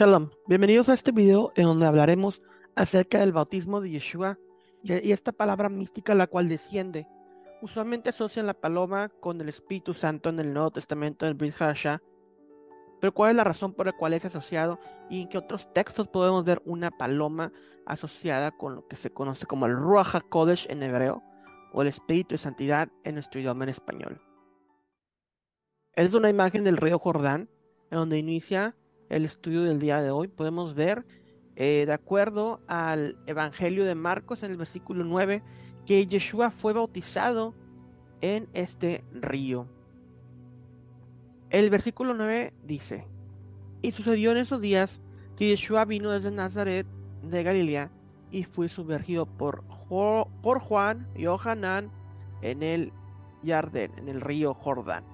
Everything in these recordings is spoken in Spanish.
Shalom, bienvenidos a este video en donde hablaremos acerca del bautismo de Yeshua y esta palabra mística la cual desciende. Usualmente asocian la paloma con el Espíritu Santo en el Nuevo Testamento del Brit Hadashah, pero ¿cuál es la razón por la cual es asociado y en qué otros textos podemos ver una paloma asociada con lo que se conoce como el Ruach HaKodesh en hebreo o el Espíritu de Santidad en nuestro idioma en español? Es una imagen del río Jordán en donde inicia el estudio del día de hoy, podemos ver, eh, de acuerdo al Evangelio de Marcos en el versículo 9, que Yeshua fue bautizado en este río. El versículo 9 dice, y sucedió en esos días que Yeshua vino desde Nazaret de Galilea y fue sumergido por, por Juan y Ohanán en el Jardín, en el río Jordán.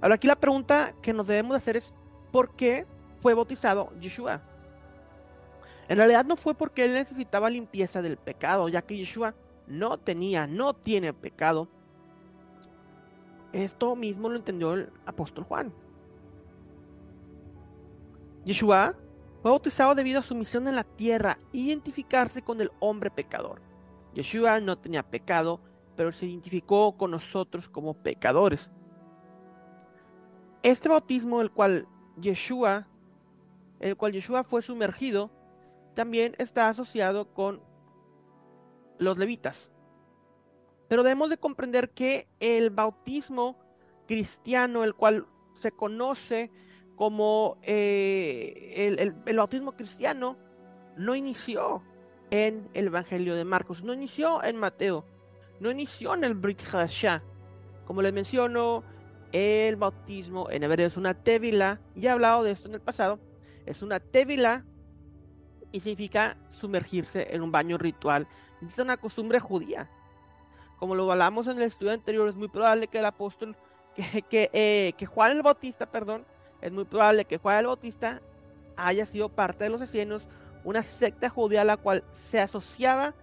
Ahora aquí la pregunta que nos debemos hacer es, ¿por qué fue bautizado Yeshua. En realidad no fue porque él necesitaba limpieza del pecado, ya que Yeshua no tenía, no tiene pecado. Esto mismo lo entendió el apóstol Juan. Yeshua fue bautizado debido a su misión en la tierra, identificarse con el hombre pecador. Yeshua no tenía pecado, pero se identificó con nosotros como pecadores. Este bautismo, el cual Yeshua el cual Yeshua fue sumergido, también está asociado con los levitas. Pero debemos de comprender que el bautismo cristiano, el cual se conoce como eh, el, bautismo cristiano, no inició en el Evangelio de Marcos, no inició en Mateo, no inició en el Brit Hadashah. Como les menciono, el bautismo en hebreo es una tevila, ya he hablado de esto en el pasado, es una tevila y significa sumergirse en un baño ritual. Es una costumbre judía. Como lo hablamos en el estudio anterior, es muy probable que el apóstol, que, eh, que Juan el Bautista, perdón, es muy probable que Juan el Bautista haya sido parte de los esenios, una secta judía a la cual se asociaba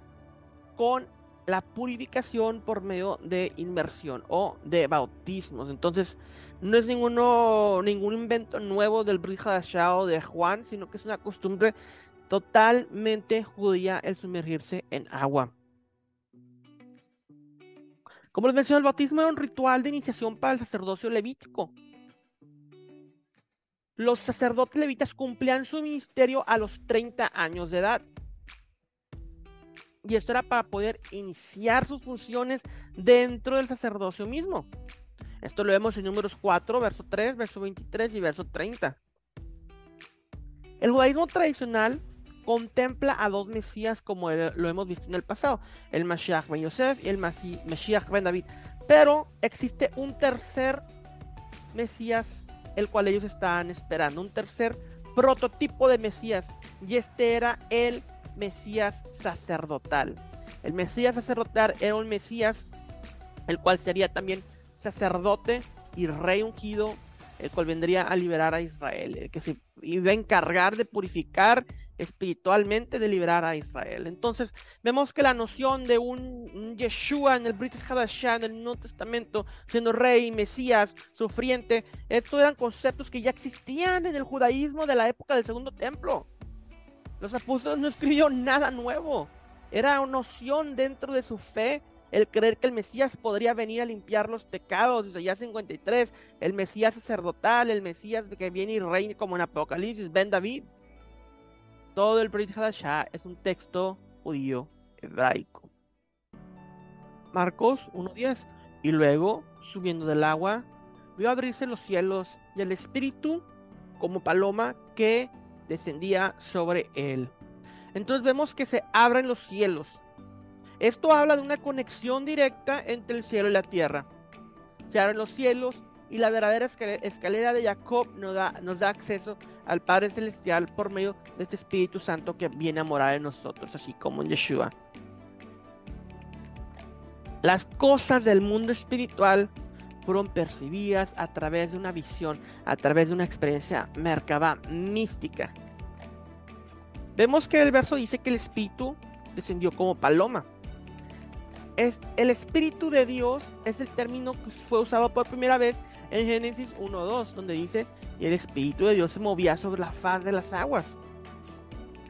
con la purificación por medio de inmersión o de bautismos. Entonces, no es ninguno, ningún invento nuevo del Brit o de Juan, sino que es una costumbre totalmente judía el sumergirse en agua. Como les mencioné, el bautismo era un ritual de iniciación para el sacerdocio levítico. Los sacerdotes levitas cumplían su ministerio a los 30 años de edad. Y esto era para poder iniciar sus funciones dentro del sacerdocio mismo. Esto lo vemos en números 4, verso 3, verso 23 y verso 30. El judaísmo tradicional contempla a dos Mesías como lo hemos visto en el pasado, el Mashiach ben Yosef y el Mashiach ben David. Pero existe un tercer Mesías, el cual ellos estaban esperando, un tercer prototipo de Mesías, y este era el Mesías sacerdotal. El Mesías sacerdotal era un Mesías el cual sería también sacerdote y rey ungido, el cual vendría a liberar a Israel, el que se iba a encargar de purificar espiritualmente, de liberar a Israel. Entonces, vemos que la noción de un, Yeshua en el Brit Hadashah, en el Nuevo Testamento, siendo rey, Mesías, sufriente, estos eran conceptos que ya existían en el judaísmo de la época del Segundo Templo. Los apóstoles no escribieron nada nuevo. Era una noción dentro de su fe el creer que el Mesías podría venir a limpiar los pecados, ya 53, el Mesías sacerdotal, el Mesías que viene y reina como en Apocalipsis, Ben David. Todo el Brit Hadashah es un texto judío hebraico. Marcos 1.10. Y luego, subiendo del agua, vio abrirse los cielos y el Espíritu como paloma que descendía sobre él. Entonces vemos que se abren los cielos esto habla de una conexión directa entre el cielo y la tierra. Se abren los cielos y la verdadera escalera de Jacob nos da, acceso al Padre Celestial por medio de este Espíritu Santo que viene a morar en nosotros, así como en Yeshua. Las cosas del mundo espiritual fueron percibidas a través de una visión, a través de una experiencia mercaba mística. Vemos que el verso dice que el Espíritu descendió como paloma el Espíritu de Dios es el término que fue usado por primera vez en Génesis 1.2, donde dice y el Espíritu de Dios se movía sobre la faz de las aguas.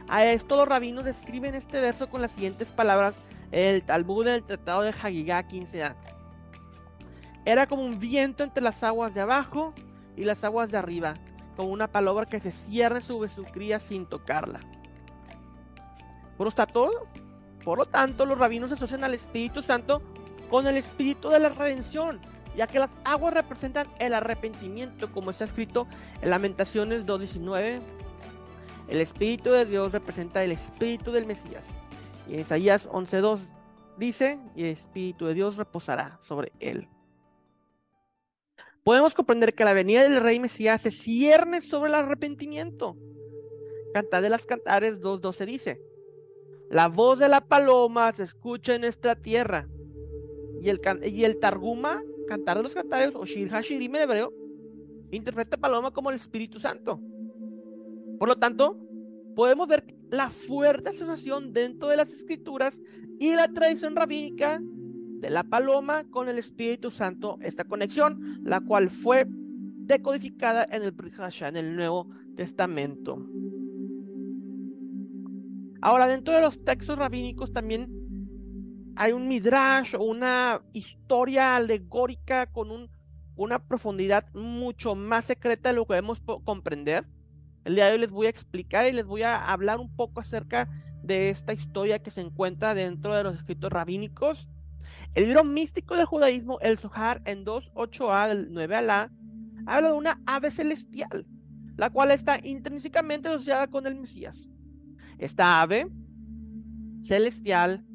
A esto los rabinos describen este verso con las siguientes palabras el Talmud del Tratado de Hagigah 15a. Era como un viento entre las aguas de abajo y las aguas de arriba, como una palabra que se cierne sobre su cría sin tocarla. Por todo. Por lo tanto, los rabinos asocian al Espíritu Santo con el Espíritu de la redención, ya que las aguas representan el arrepentimiento, como está escrito en Lamentaciones 2.19. El Espíritu de Dios representa el Espíritu del Mesías. Y en Isaías 11.2 dice, y el Espíritu de Dios reposará sobre él. Podemos comprender que la venida del Rey Mesías se cierne sobre el arrepentimiento. Cantar de las Cantares 2.12 dice, la voz de la paloma se escucha en nuestra tierra. Y el, y el Targuma, Cantar de los Cantares, o Shir Hashirim en hebreo, interpreta a paloma como el Espíritu Santo. Por lo tanto, podemos ver la fuerte asociación dentro de las escrituras y la tradición rabínica de la paloma con el Espíritu Santo, esta conexión, la cual fue decodificada en el en el Nuevo Testamento. Ahora, dentro de los textos rabínicos también hay un midrash o una historia alegórica con un, una profundidad mucho más secreta de lo que debemos comprender. El día de hoy les voy a explicar y les voy a hablar un poco acerca de esta historia que se encuentra dentro de los escritos rabínicos el libro místico del judaísmo, el Zohar, en 2.8a del 9 a la, habla de una ave celestial, la cual está intrínsecamente asociada con el Mesías. Esta ave celestial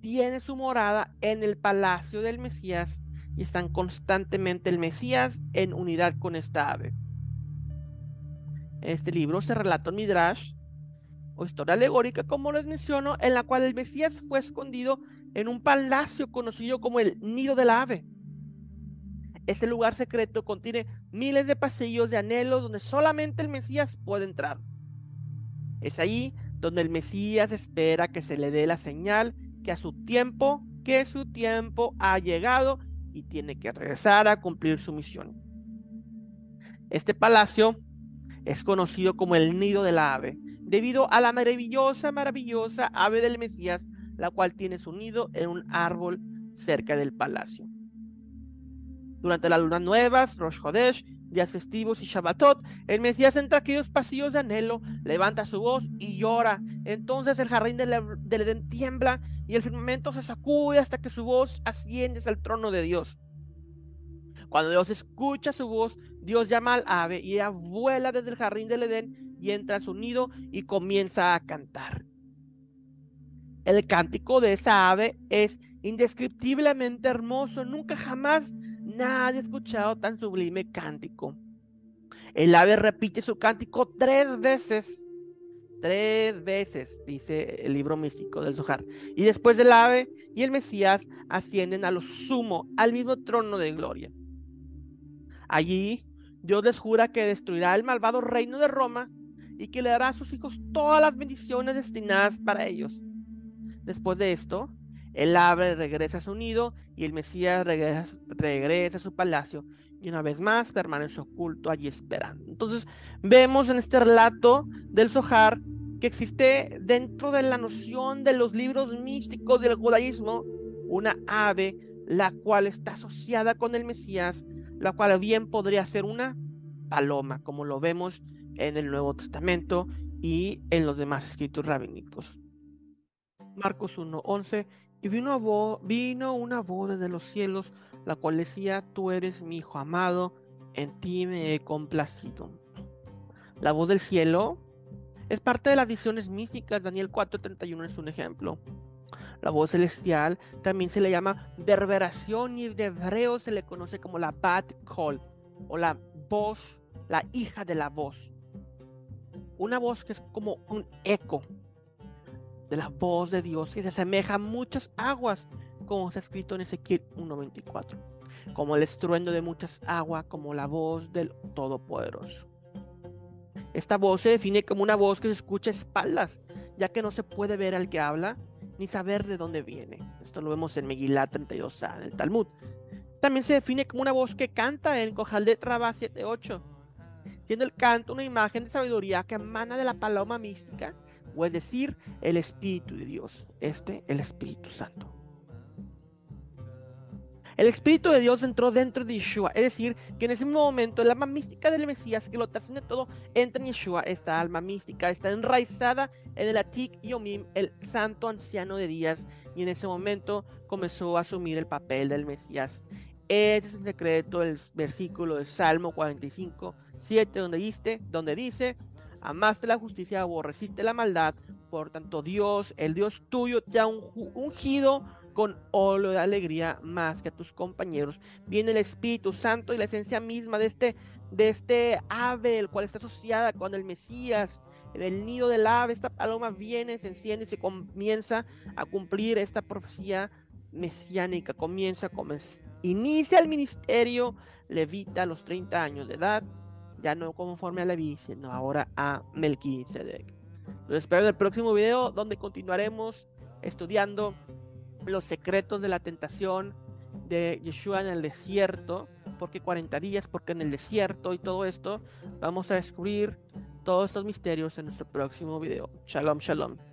tiene su morada en el palacio del Mesías y están constantemente el Mesías en unidad con esta ave. En este libro se relata un Midrash historia alegórica, como les menciono, en la cual el Mesías fue escondido en un palacio conocido como el Nido del Ave. Este lugar secreto contiene miles de pasillos de anhelos donde solamente el Mesías puede entrar. Es ahí donde el Mesías espera que se le dé la señal que a su tiempo, que su tiempo ha llegado y tiene que regresar a cumplir su misión. Este palacio es conocido como el nido del ave, debido a la maravillosa, maravillosa ave del Mesías la cual tiene su nido en un árbol cerca del palacio. Durante las lunas nuevas, Rosh Hodesh, días festivos y Shabbatot, el Mesías entra a aquellos pasillos de anhelo, levanta su voz y llora. Entonces el jardín del, Edén tiembla y el firmamento se sacude hasta que su voz asciende el trono de Dios. Cuando Dios escucha su voz, Dios llama al ave y ella vuela desde el jardín del Edén y entra a su nido y comienza a cantar. El cántico de esa ave es indescriptiblemente hermoso. Nunca jamás nadie ha escuchado tan sublime cántico. El ave repite su cántico tres veces. Tres veces, dice el libro místico del Zohar. Y después del ave y el Mesías ascienden a lo sumo, al mismo trono de gloria. Allí Dios les jura que destruirá el malvado reino de Roma y que le dará a sus hijos todas las bendiciones destinadas para ellos. Después de esto, el ave regresa a su nido y el Mesías regresa, a su palacio y una vez más permanece oculto allí esperando. Entonces vemos en este relato del Zohar que existe dentro de la noción de los libros místicos del judaísmo una ave la cual está asociada con el Mesías, la cual bien podría ser una paloma, como lo vemos en el Nuevo Testamento y en los demás escritos rabínicos. Marcos 1:11, y vino, una voz desde los cielos, la cual decía, tú eres mi hijo amado, en ti me he complacido. La voz del cielo es parte de las visiones místicas, Daniel 4:31 es un ejemplo. La voz celestial también se le llama verberación y de hebreo se le conoce como la bat call o la voz, la hija de la voz. Una voz que es como un eco, de la voz de Dios y se asemeja a muchas aguas, como está escrito en Ezequiel 1.24, como el estruendo de muchas aguas, como la voz del Todopoderoso. Esta voz se define como una voz que se escucha a espaldas, ya que no se puede ver al que habla ni saber de dónde viene. Esto lo vemos en Megilá 32a, en el Talmud. También se define como una voz que canta en Kohalet Rabá 7.8 siendo el canto una imagen de sabiduría que emana de la paloma mística, o es decir, el Espíritu de Dios, este el Espíritu Santo. El Espíritu de Dios entró dentro de Yeshua, es decir, que en ese momento el alma mística del Mesías, que lo trasciende todo, entra en Yeshua. Esta alma mística está enraizada en el Atik Yomim, el santo anciano de días, y en ese momento comenzó a asumir el papel del Mesías. Este es el secreto del versículo de Salmo 45, 7, donde dice, donde dice, amaste la justicia, aborreciste la maldad, por tanto Dios, el Dios tuyo, te ha ungido con óleo de alegría más que a tus compañeros. Viene el Espíritu Santo y la esencia misma de este, de este ave, el cual está asociada con el Mesías. Del nido del ave, esta paloma viene, se enciende y se comienza a cumplir esta profecía mesiánica. Comienza, inicia el ministerio levita a los 30 años de edad, ya no conforme a Leví, sino ahora a Melquisedec. Los espero en el próximo video donde continuaremos estudiando los secretos de la tentación de Yeshua en el desierto, porque 40 días, porque en el desierto y todo esto, vamos a descubrir todos estos misterios en nuestro próximo video. Shalom, shalom.